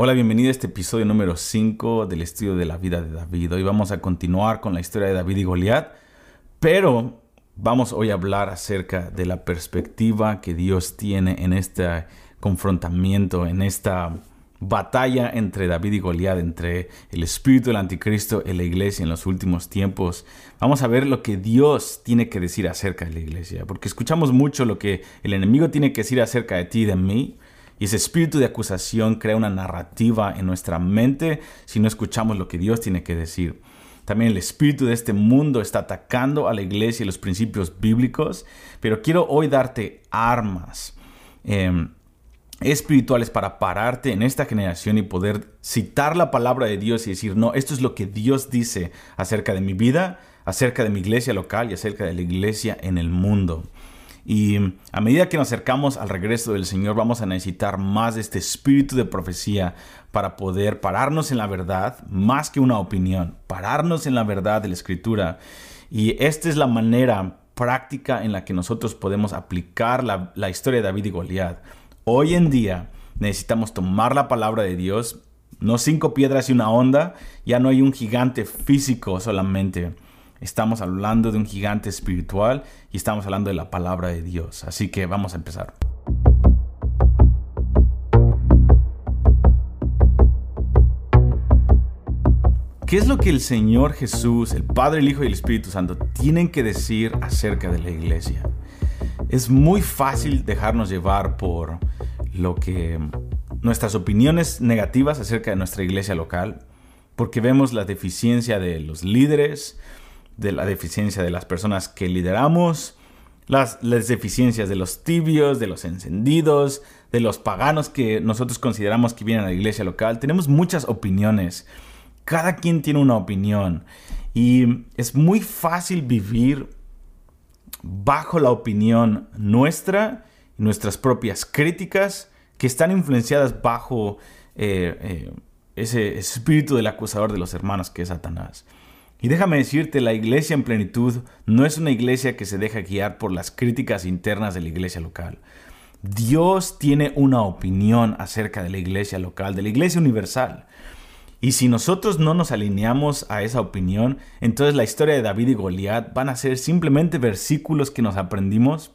Hola, bienvenido a este episodio número 5 del estudio de la vida de David. Hoy vamos a continuar con la historia de David y Goliat, pero vamos hoy a hablar acerca de la perspectiva que Dios tiene en este confrontamiento, en esta batalla entre David y Goliat, entre el espíritu del anticristo y la iglesia en los últimos tiempos. Vamos a ver lo que Dios tiene que decir acerca de la iglesia, porque escuchamos mucho lo que el enemigo tiene que decir acerca de ti y de mí, y ese espíritu de acusación crea una narrativa en nuestra mente si no escuchamos lo que Dios tiene que decir. También el espíritu de este mundo está atacando a la iglesia y los principios bíblicos, pero quiero hoy darte armas em, espirituales para pararte en esta generación y poder citar la palabra de Dios y decir, no, esto es lo que Dios dice acerca de mi vida, acerca de mi iglesia local y acerca de la iglesia en el mundo. Y a medida que nos acercamos al regreso del Señor, vamos a necesitar más de este espíritu de profecía para poder pararnos en la verdad, más que una opinión, pararnos en la verdad de la Escritura. Y esta es la manera práctica en la que nosotros podemos aplicar la, la historia de David y Goliat. Hoy en día necesitamos tomar la palabra de Dios, no cinco piedras y una onda, ya no hay un gigante físico solamente Estamos hablando de un gigante espiritual y estamos hablando de la palabra de Dios. Así que vamos a empezar. ¿Qué es lo que el Señor Jesús, el Padre, el Hijo y el Espíritu Santo tienen que decir acerca de la iglesia? Es muy fácil dejarnos llevar por lo que nuestras opiniones negativas acerca de nuestra iglesia local, porque vemos la deficiencia de los líderes, de la deficiencia de las personas que lideramos, las, deficiencias de los tibios, de los encendidos, de los paganos que nosotros consideramos que vienen a la iglesia local. Tenemos muchas opiniones. Cada quien tiene una opinión. Y es muy fácil vivir bajo la opinión nuestra nuestras propias críticas que están influenciadas bajo eh, eh, ese espíritu del acusador de los hermanos que es Satanás. Y déjame decirte, la iglesia en plenitud no es una iglesia que se deja guiar por las críticas internas de la iglesia local. Dios tiene una opinión acerca de la iglesia local, de la iglesia universal. Y si nosotros no nos alineamos a esa opinión, entonces la historia de David y Goliat van a ser simplemente versículos que nos aprendimos.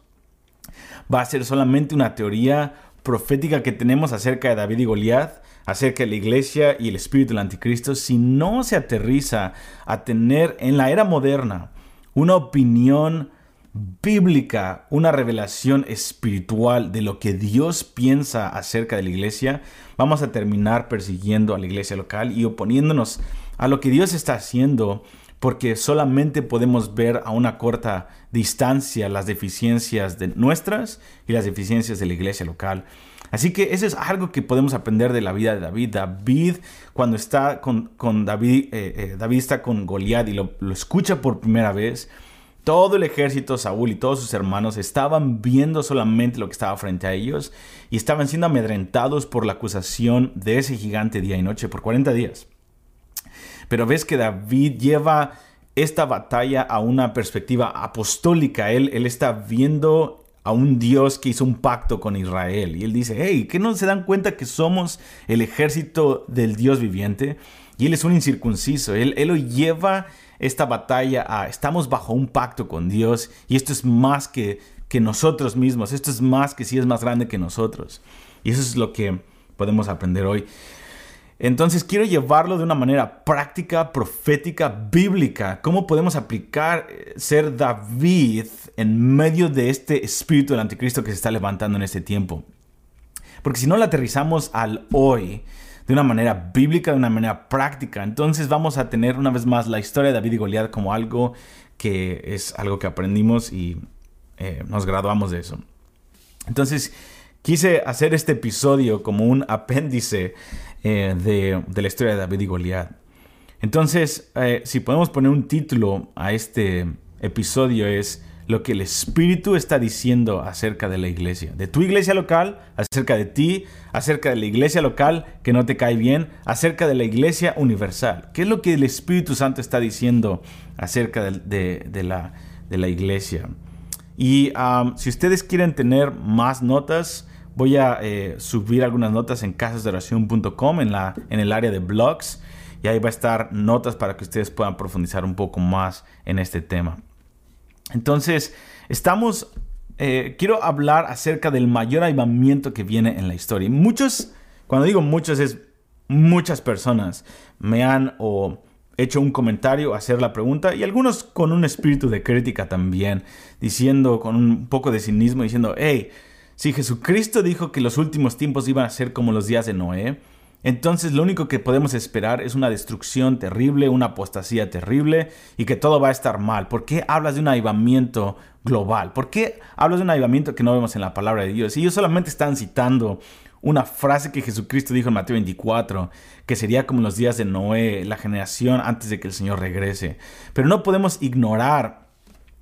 Va a ser solamente una teoría profética que tenemos acerca de David y Goliat acerca de la iglesia y el espíritu del anticristo si no se aterriza a tener en la era moderna una opinión bíblica, una revelación espiritual de lo que Dios piensa acerca de la iglesia, vamos a terminar persiguiendo a la iglesia local y oponiéndonos a lo que Dios está haciendo porque solamente podemos ver a una corta distancia las deficiencias de nuestras y las deficiencias de la iglesia local. Así que eso es algo que podemos aprender de la vida de David. David, cuando está con, David, eh, eh, David está con Goliat y lo, lo escucha por primera vez, todo el ejército, Saúl y todos sus hermanos estaban viendo solamente lo que estaba frente a ellos y estaban siendo amedrentados por la acusación de ese gigante día y noche por 40 días. Pero ves que David lleva esta batalla a una perspectiva apostólica. Él, él está viendo a un Dios que hizo un pacto con Israel. Y él dice, hey, ¿qué no se dan cuenta que somos el ejército del Dios viviente? Y él es un incircunciso. Él, él lo lleva esta batalla a, estamos bajo un pacto con Dios y esto es más que, que nosotros mismos. Esto es más que si es más grande que nosotros. Y eso es lo que podemos aprender hoy. Entonces quiero llevarlo de una manera práctica, profética, bíblica. ¿Cómo podemos aplicar eh, ser David en medio de este espíritu del anticristo que se está levantando en este tiempo? Porque si no lo aterrizamos al hoy de una manera bíblica, de una manera práctica, entonces vamos a tener una vez más la historia de David y Goliat como algo que es algo que aprendimos y eh, nos graduamos de eso. Entonces, quise hacer este episodio como un apéndice eh, de, la historia de David y Goliat. Entonces, eh, si podemos poner un título a este episodio es lo que el Espíritu está diciendo acerca de la iglesia, de tu iglesia local, acerca de ti, acerca de la iglesia local que no te cae bien, acerca de la iglesia universal. ¿Qué es lo que el Espíritu Santo está diciendo acerca de, la, de la, iglesia? Y si ustedes quieren tener más notas, voy a eh, subir algunas notas en casasdeoración.com en, la, en el área de blogs y ahí va a estar notas para que ustedes puedan profundizar un poco más en este tema. Entonces, estamos, eh, quiero hablar acerca del mayor avivamiento que viene en la historia. muchos, cuando digo muchos, es muchas personas me han o hecho un comentario, hacer la pregunta y algunos con un espíritu de crítica también, diciendo con un poco de cinismo, diciendo, hey, si Jesucristo dijo que los últimos tiempos iban a ser como los días de Noé, entonces lo único que podemos esperar es una destrucción terrible, una apostasía terrible y que todo va a estar mal. ¿Por qué hablas de un avivamiento global? ¿Por qué hablas de un avivamiento que no vemos en la palabra de Dios? Ellos solamente están citando una frase que Jesucristo dijo en Mateo 24, que sería como los días de Noé, la generación antes de que el Señor regrese. Pero no podemos ignorar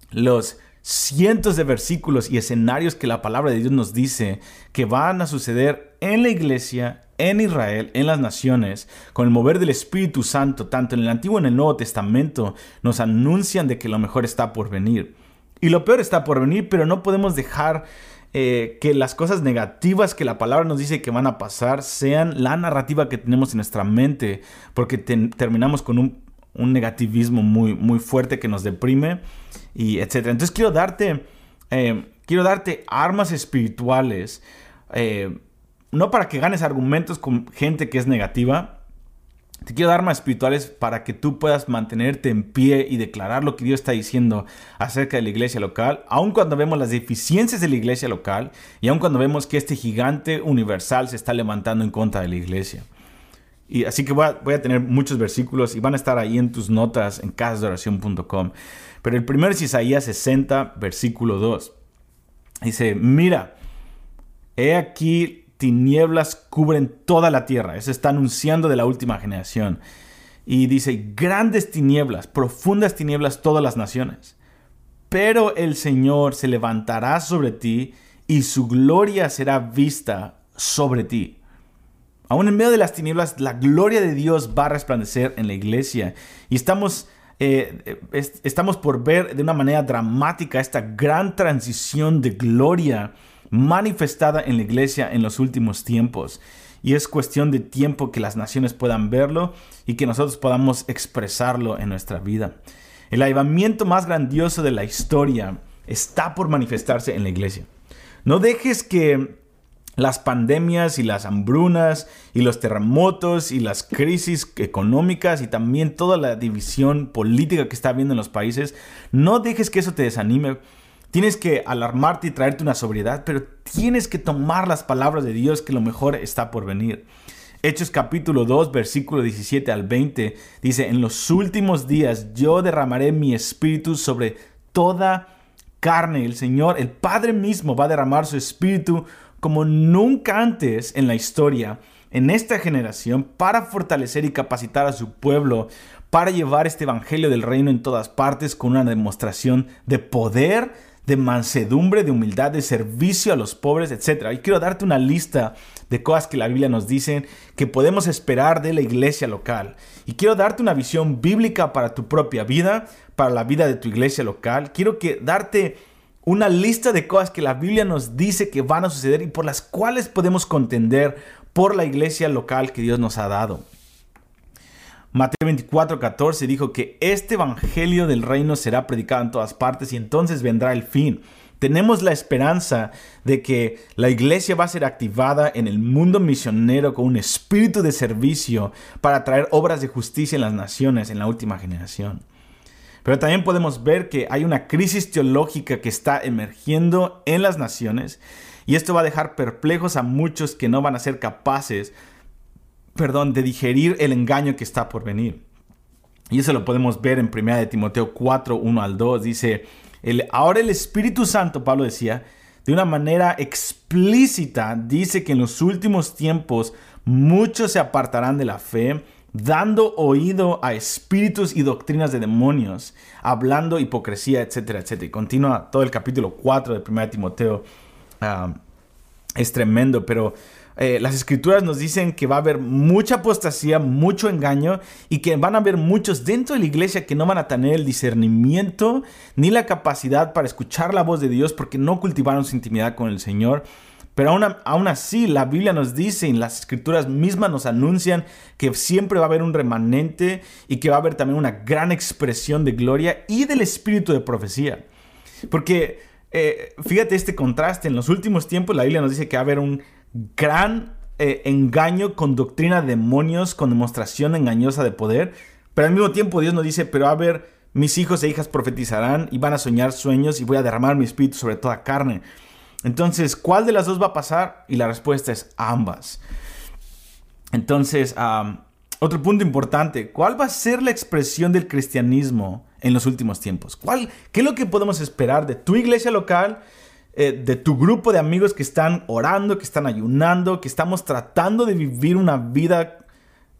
los cientos de versículos y escenarios que la palabra de Dios nos dice que van a suceder en la iglesia, en Israel, en las naciones, con el mover del Espíritu Santo, tanto en el Antiguo como en el Nuevo Testamento, nos anuncian de que lo mejor está por venir. Y lo peor está por venir, pero no podemos dejar eh, que las cosas negativas que la palabra nos dice que van a pasar sean la narrativa que tenemos en nuestra mente, porque terminamos con un, negativismo muy, muy fuerte que nos deprime y etcétera. Entonces quiero darte, eh, quiero darte armas espirituales, eh, no para que ganes argumentos con gente que es negativa, te quiero dar armas espirituales para que tú puedas mantenerte en pie y declarar lo que Dios está diciendo acerca de la iglesia local, aun cuando vemos las deficiencias de la iglesia local y aun cuando vemos que este gigante universal se está levantando en contra de la iglesia. Y así que voy a, tener muchos versículos y van a estar ahí en tus notas en casasdeoración.com. Pero el primero es Isaías 60, versículo 2. Dice, mira, he aquí tinieblas cubren toda la tierra. Eso está anunciando de la última generación. Y dice, grandes tinieblas, profundas tinieblas todas las naciones. Pero el Señor se levantará sobre ti y su gloria será vista sobre ti. Aún en medio de las tinieblas, la gloria de Dios va a resplandecer en la iglesia. Y estamos, eh, estamos por ver de una manera dramática esta gran transición de gloria manifestada en la iglesia en los últimos tiempos. Y es cuestión de tiempo que las naciones puedan verlo y que nosotros podamos expresarlo en nuestra vida. El avivamiento más grandioso de la historia está por manifestarse en la iglesia. No dejes que las pandemias y las hambrunas y los terremotos y las crisis económicas y también toda la división política que está habiendo en los países, no dejes que eso te desanime Tienes que alarmarte y traerte una sobriedad, pero tienes que tomar las palabras de Dios que lo mejor está por venir. Hechos capítulo 2, versículo 17 al 20 dice, en los últimos días yo derramaré mi espíritu sobre toda carne. El Señor, el Padre mismo va a derramar su espíritu como nunca antes en la historia, en esta generación, para fortalecer y capacitar a su pueblo, para llevar este Evangelio del Reino en todas partes con una demostración de poder, de mansedumbre, de humildad, de servicio a los pobres, etc. Y quiero darte una lista de cosas que la Biblia nos dice que podemos esperar de la iglesia local. Y quiero darte una visión bíblica para tu propia vida, para la vida de tu iglesia local. Quiero que darte una lista de cosas que la Biblia nos dice que van a suceder y por las cuales podemos contender por la iglesia local que Dios nos ha dado. Mateo 24, 14 dijo que este evangelio del reino será predicado en todas partes y entonces vendrá el fin. Tenemos la esperanza de que la iglesia va a ser activada en el mundo misionero con un espíritu de servicio para traer obras de justicia en las naciones en la última generación. Pero también podemos ver que hay una crisis teológica que está emergiendo en las naciones y esto va a dejar perplejos a muchos que no van a ser capaces perdón, de digerir el engaño que está por venir. Y eso lo podemos ver en 1 de Timoteo 4, 1 al 2. Dice, el, ahora el Espíritu Santo, Pablo decía, de una manera explícita, dice que en los últimos tiempos muchos se apartarán de la fe, dando oído a espíritus y doctrinas de demonios, hablando hipocresía, etcétera, etcétera. Y continúa todo el capítulo 4 de 1 de Timoteo. Ah, es tremendo, pero eh, las escrituras nos dicen que va a haber mucha apostasía, mucho engaño y que van a haber muchos dentro de la iglesia que no van a tener el discernimiento ni la capacidad para escuchar la voz de Dios porque no cultivaron su intimidad con el Señor. Pero aún, aún, así, la Biblia nos dice y las escrituras mismas nos anuncian que siempre va a haber un remanente y que va a haber también una gran expresión de gloria y del espíritu de profecía. Porque eh, fíjate este contraste, en los últimos tiempos la Biblia nos dice que va a haber un gran eh, engaño con doctrina de demonios, con demostración engañosa de poder, pero al mismo tiempo Dios nos dice, pero va a haber mis hijos e hijas profetizarán y van a soñar sueños y voy a derramar mi espíritu sobre toda carne. Entonces, ¿cuál de las dos va a pasar? Y la respuesta es ambas. Entonces, otro punto importante, ¿cuál va a ser la expresión del cristianismo en los últimos tiempos? ¿Cuál, ¿Qué es lo que podemos esperar de tu iglesia local, eh, de tu grupo de amigos que están orando, que están ayunando, que estamos tratando de vivir una vida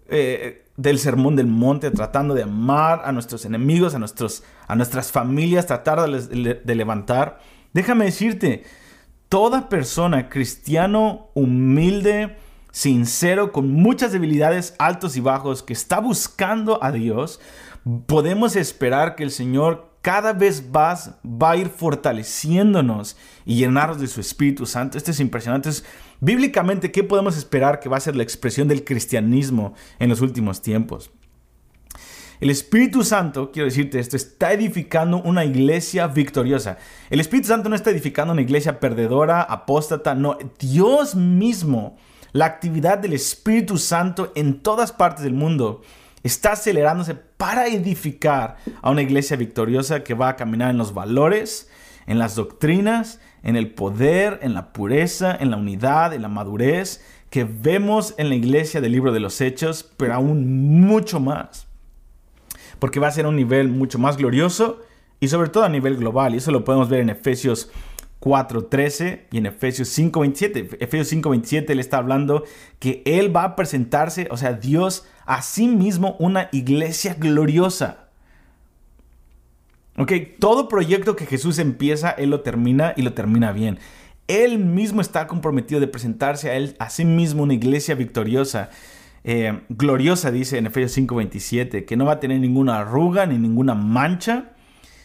eh, del sermón del monte, tratando de amar a nuestros enemigos, a, nuestros, a nuestras familias, tratar de levantar? Déjame decirte, toda persona cristiano humilde, sincero, con muchas debilidades, altos y bajos, que está buscando a Dios, podemos esperar que el Señor cada vez más va a ir fortaleciéndonos y llenarnos de su Espíritu Santo. Esto es impresionante. bíblicamente, ¿qué podemos esperar que va a ser la expresión del cristianismo en los últimos tiempos? El Espíritu Santo, quiero decirte esto, está edificando una iglesia victoriosa. El Espíritu Santo no está edificando una iglesia perdedora, apóstata, no. Dios mismo, la actividad del Espíritu Santo en todas partes del mundo, está acelerándose para edificar a una iglesia victoriosa que va a caminar en los valores, en las doctrinas, en el poder, en la pureza, en la unidad, en la madurez que vemos en la iglesia del libro de los Hechos, pero aún mucho más porque va a ser un nivel mucho más glorioso y sobre todo a nivel global. Y eso lo podemos ver en Efesios 4.13 y en Efesios 5.27. Efesios 5.27 él está hablando que él va a presentarse, o sea, Dios a sí mismo una iglesia gloriosa. Ok, todo proyecto que Jesús empieza, Él lo termina y lo termina bien. Él mismo está comprometido de presentarse a Él a sí mismo una iglesia victoriosa. Eh, gloriosa, dice en Efesios 5:27, que no va a tener ninguna arruga ni ninguna mancha,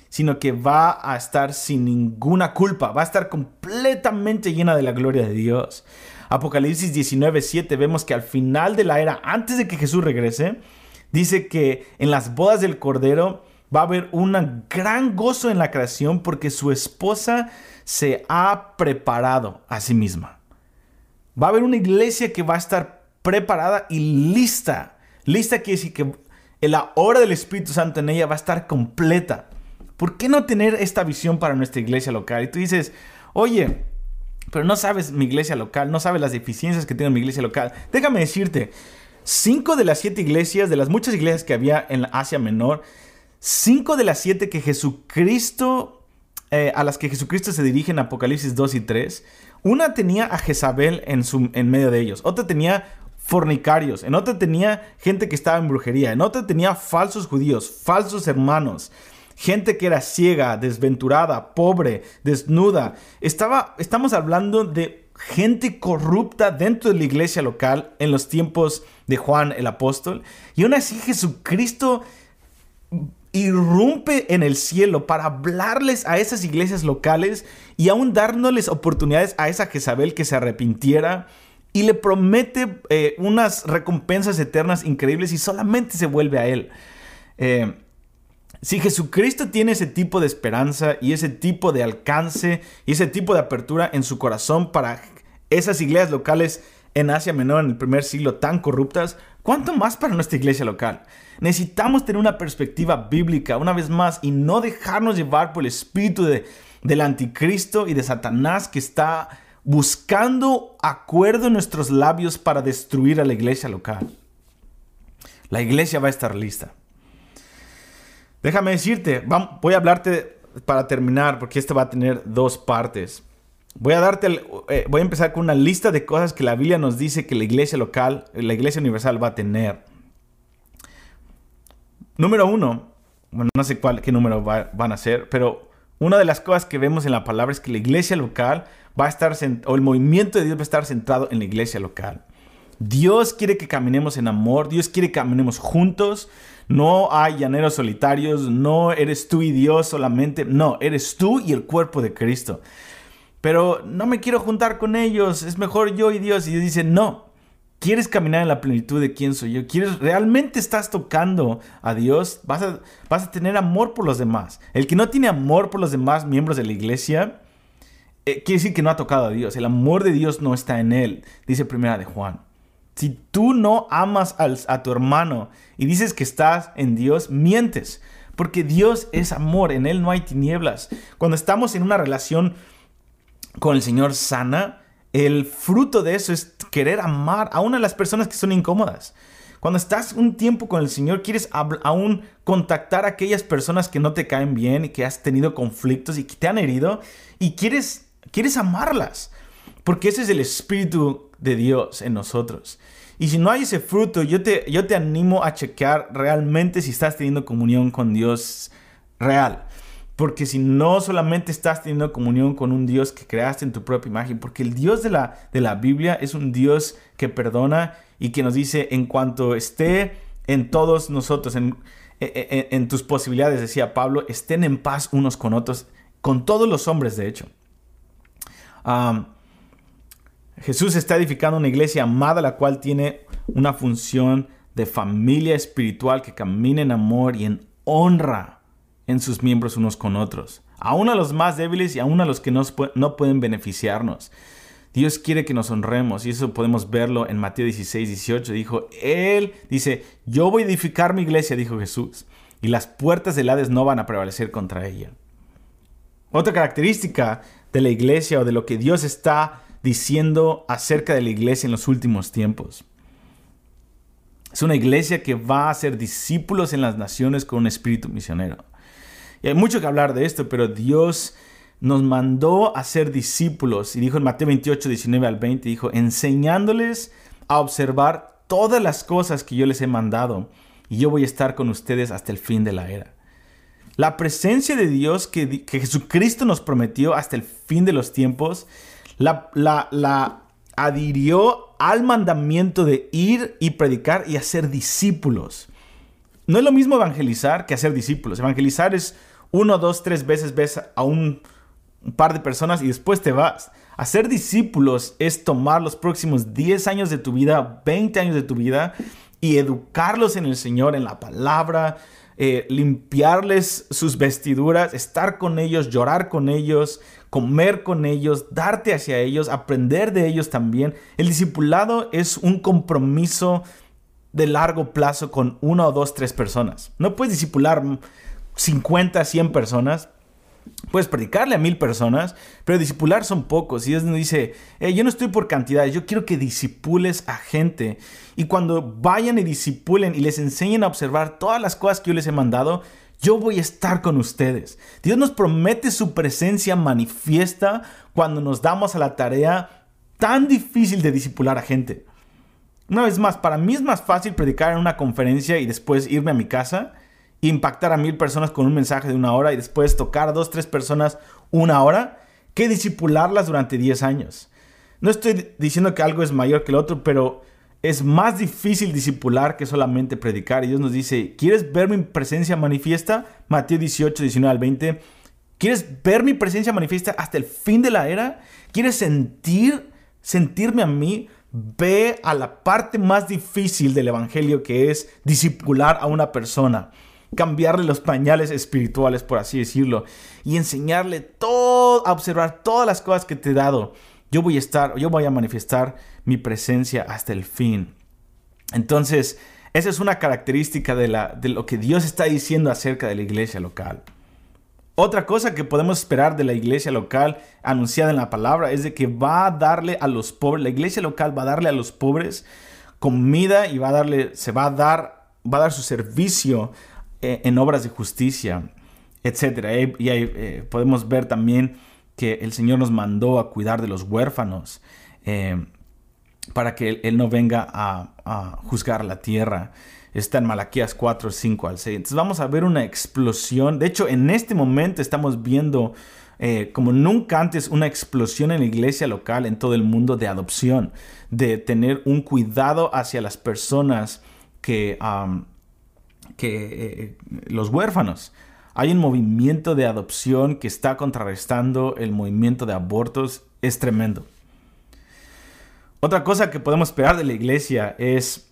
sino que va a estar sin ninguna culpa, va a estar completamente llena de la gloria de Dios. Apocalipsis 19:7 vemos que al final de la era, antes de que Jesús regrese, dice que en las bodas del Cordero va a haber un gran gozo en la creación porque su esposa se ha preparado a sí misma. Va a haber una iglesia que va a estar preparada y lista. Lista quiere decir que la hora del Espíritu Santo en ella va a estar completa. ¿Por qué no tener esta visión para nuestra iglesia local? Y tú dices, oye, pero no sabes mi iglesia local, no sabes las deficiencias que tiene mi iglesia local. Déjame decirte, cinco de las siete iglesias, de las muchas iglesias que había en Asia Menor, cinco de las siete que Jesucristo, eh, a las que Jesucristo se dirige en Apocalipsis 2 y 3, una tenía a Jezabel en, su, en medio de ellos, otra tenía fornicarios, en otra tenía gente que estaba en brujería, en otra tenía falsos judíos, falsos hermanos, gente que era ciega, desventurada, pobre, desnuda. Estaba, estamos hablando de gente corrupta dentro de la iglesia local en los tiempos de Juan el apóstol. Y aún así Jesucristo irrumpe en el cielo para hablarles a esas iglesias locales y aún dándoles oportunidades a esa Jezabel que se arrepintiera y le promete eh, unas recompensas eternas increíbles y solamente se vuelve a Él. Eh, si Jesucristo tiene ese tipo de esperanza y ese tipo de alcance y ese tipo de apertura en su corazón para esas iglesias locales en Asia Menor en el primer siglo tan corruptas, ¿cuánto más para nuestra iglesia local? Necesitamos tener una perspectiva bíblica una vez más y no dejarnos llevar por el espíritu de, del anticristo y de Satanás que está buscando acuerdo en nuestros labios para destruir a la iglesia local. La iglesia va a estar lista. Déjame decirte, voy a hablarte para terminar, porque esto va a tener dos partes. Voy a darte, eh, voy a empezar con una lista de cosas que la Biblia nos dice que la iglesia local, la iglesia universal va a tener. Número uno, bueno, no sé cuál, qué número van a ser, pero una de las cosas que vemos en la palabra es que la iglesia local va a estar, o el movimiento de Dios va a estar centrado en la iglesia local. Dios quiere que caminemos en amor, Dios quiere que caminemos juntos. No hay llaneros solitarios, no eres tú y Dios solamente, no, eres tú y el cuerpo de Cristo. pero no me quiero juntar con ellos, es mejor yo y Dios. Y Dios dice, no, quieres caminar en la plenitud de quién soy yo, quieres, realmente estás tocando a Dios, vas a, vas a tener amor por los demás. El que no tiene amor por los demás miembros de la iglesia, eh, quiere decir que no ha tocado a Dios. El amor de Dios no está en él, dice primera de Juan. Si tú no amas a tu hermano y dices que estás en Dios, mientes. Porque Dios es amor, en Él no hay tinieblas. Cuando estamos en una relación con el Señor sana, el fruto de eso es querer amar a una de las personas que son incómodas. Cuando estás un tiempo con el Señor, quieres aún contactar a aquellas personas que no te caen bien y que has tenido conflictos y que te han herido y quieres, quieres amarlas. Porque ese es el Espíritu de Dios en nosotros. Y si no hay ese fruto, yo te, yo te animo a chequear realmente si estás teniendo comunión con Dios real. Porque si no solamente estás teniendo comunión con un Dios que creaste en tu propia imagen, porque el Dios de la, de la Biblia es un Dios que perdona y que nos dice en cuanto esté en todos nosotros, en, en, tus posibilidades, decía Pablo, estén en paz unos con otros, con todos los hombres de hecho. Jesús está edificando una iglesia amada, la cual tiene una función de familia espiritual que camina en amor y en honra en sus miembros unos con otros, aún a los más débiles y aún a los que no, pueden beneficiarnos. Dios quiere que nos honremos y eso podemos verlo en Mateo 16, 18. Dijo, Él dice, yo voy a edificar mi iglesia, dijo Jesús, y las puertas del Hades no van a prevalecer contra ella. Otra característica de la iglesia o de lo que Dios está diciendo acerca de la iglesia en los últimos tiempos. Es una iglesia que va a ser discípulos en las naciones con un espíritu misionero. Y hay mucho que hablar de esto, pero Dios nos mandó a ser discípulos. Y dijo en Mateo 28, 19 al 20, dijo, enseñándoles a observar todas las cosas que yo les he mandado. Y yo voy a estar con ustedes hasta el fin de la era. La presencia de Dios que, Jesucristo nos prometió hasta el fin de los tiempos, la, la, la adhirió al mandamiento de ir y predicar y hacer discípulos. No es lo mismo evangelizar que hacer discípulos. Evangelizar es uno, dos, tres veces ves a un, par de personas y después te vas. Hacer discípulos es tomar los próximos 10 años de tu vida, 20 años de tu vida y educarlos en el Señor, en la palabra, eh, limpiarles sus vestiduras, estar con ellos, llorar con ellos, comer con ellos, darte hacia ellos, aprender de ellos también. El discipulado es un compromiso de largo plazo con una o dos, tres personas. No puedes discipular 50, 100 personas. Puedes predicarle a mil personas, pero discipular son pocos. Y Dios nos dice, yo no estoy por cantidades, yo quiero que disipules a gente. Y cuando vayan y disipulen y les enseñen a observar todas las cosas que yo les he mandado, yo voy a estar con ustedes. Dios nos promete su presencia manifiesta cuando nos damos a la tarea tan difícil de disipular a gente. Una vez más, para mí es más fácil predicar en una conferencia y después irme a mi casa, impactar a mil personas con un mensaje de una hora y después tocar a dos, tres personas una hora, que disipularlas durante 10 años. No estoy diciendo que algo es mayor que el otro, pero es más difícil disipular que solamente predicar. Y Dios nos dice, ¿quieres ver mi presencia manifiesta? Mateo 18, 19 al 20. ¿Quieres ver mi presencia manifiesta hasta el fin de la era? ¿Quieres sentir, sentirme a mí? ve a la parte más difícil del Evangelio que es discipular a una persona, cambiarle los pañales espirituales, por así decirlo, y enseñarle todo, a observar todas las cosas que te he dado. Yo voy a estar, yo voy a manifestar mi presencia hasta el fin. Entonces, esa es una característica de, la, de lo que Dios está diciendo acerca de la iglesia local. Otra cosa que podemos esperar de la iglesia local anunciada en la palabra es de que va a darle a los pobres, la iglesia local va a darle a los pobres comida y va a darle, se va a dar, va a dar su servicio en obras de justicia, etc. Y, eh, podemos ver también que el Señor nos mandó a cuidar de los huérfanos eh, para que Él, no venga a, juzgar la tierra está en Malaquías 4, 5 al 6. Entonces vamos a ver una explosión. De hecho, en este momento estamos viendo eh, como nunca antes una explosión en la iglesia local en todo el mundo de adopción, de tener un cuidado hacia las personas que, que eh, los huérfanos. hay un movimiento de adopción que está contrarrestando el movimiento de abortos. Es tremendo. Otra cosa que podemos esperar de la iglesia es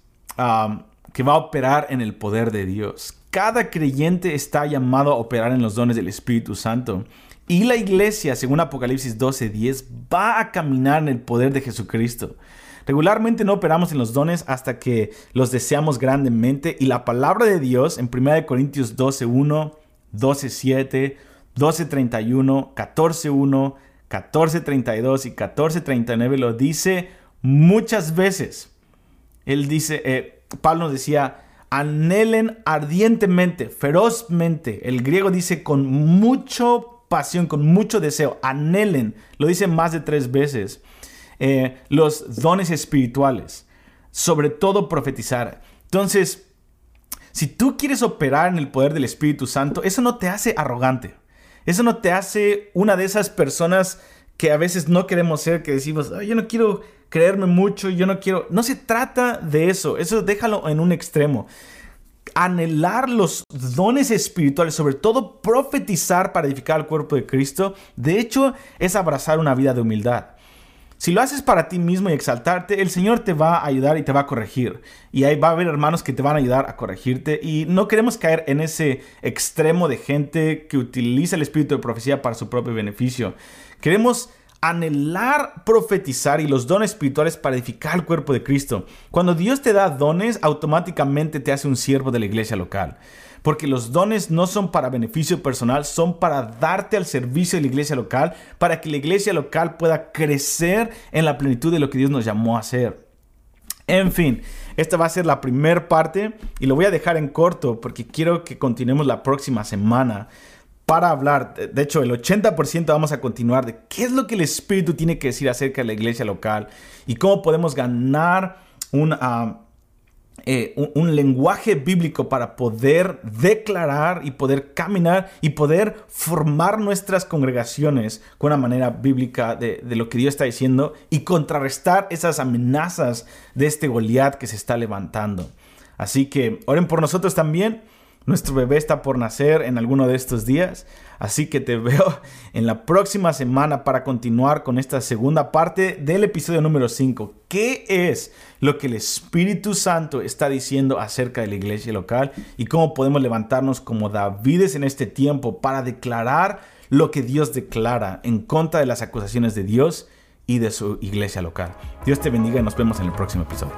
que va a operar en el poder de Dios. Cada creyente está llamado a operar en los dones del Espíritu Santo. Y la iglesia, según Apocalipsis 12:10, va a caminar en el poder de Jesucristo. Regularmente no operamos en los dones hasta que los deseamos grandemente y la palabra de Dios en 1 Corintios 12.1, 12.7, 12.31, 14.1, 14.32 y 14.39 lo dice muchas veces. Él dice, eh, Pablo nos decía, anhelen ardientemente, ferozmente. El griego dice con mucho pasión, con mucho deseo, anhelen. Lo dice más de tres veces. Eh, los dones espirituales, sobre todo profetizar. Entonces, si tú quieres operar en el poder del Espíritu Santo, eso no te hace arrogante. Eso no te hace una de esas personas que a veces no queremos ser, que decimos, yo no quiero creerme mucho, yo no quiero... No se trata de eso, eso déjalo en un extremo. Anhelar los dones espirituales, sobre todo profetizar para edificar el cuerpo de Cristo, de hecho es abrazar una vida de humildad. Si lo haces para ti mismo y exaltarte, el Señor te va a ayudar y te va a corregir. Y ahí va a haber hermanos que te van a ayudar a corregirte. Y no queremos caer en ese extremo de gente que utiliza el espíritu de profecía para su propio beneficio. Queremos anhelar profetizar y los dones espirituales para edificar el cuerpo de Cristo. Cuando Dios te da dones, automáticamente te hace un siervo de la iglesia local porque los dones no son para beneficio personal, son para darte al servicio de la iglesia local, para que la iglesia local pueda crecer en la plenitud de lo que Dios nos llamó a hacer. En fin, esta va a ser la primera parte y lo voy a dejar en corto porque quiero que continuemos la próxima semana para hablar, de hecho el 80% vamos a continuar de qué es lo que el Espíritu tiene que decir acerca de la iglesia local y cómo podemos ganar un, ah, eh, un, lenguaje bíblico para poder declarar y poder caminar y poder formar nuestras congregaciones con una manera bíblica de, de lo que Dios está diciendo y contrarrestar esas amenazas de este Goliat que se está levantando. Así que oren por nosotros también. Nuestro bebé está por nacer en alguno de estos días. Así que te veo en la próxima semana para continuar con esta segunda parte del episodio número 5. ¿Qué es lo que el Espíritu Santo está diciendo acerca de la iglesia local y cómo podemos levantarnos como Davides en este tiempo para declarar lo que Dios declara en contra de las acusaciones de Dios y de su iglesia local? Dios te bendiga y nos vemos en el próximo episodio.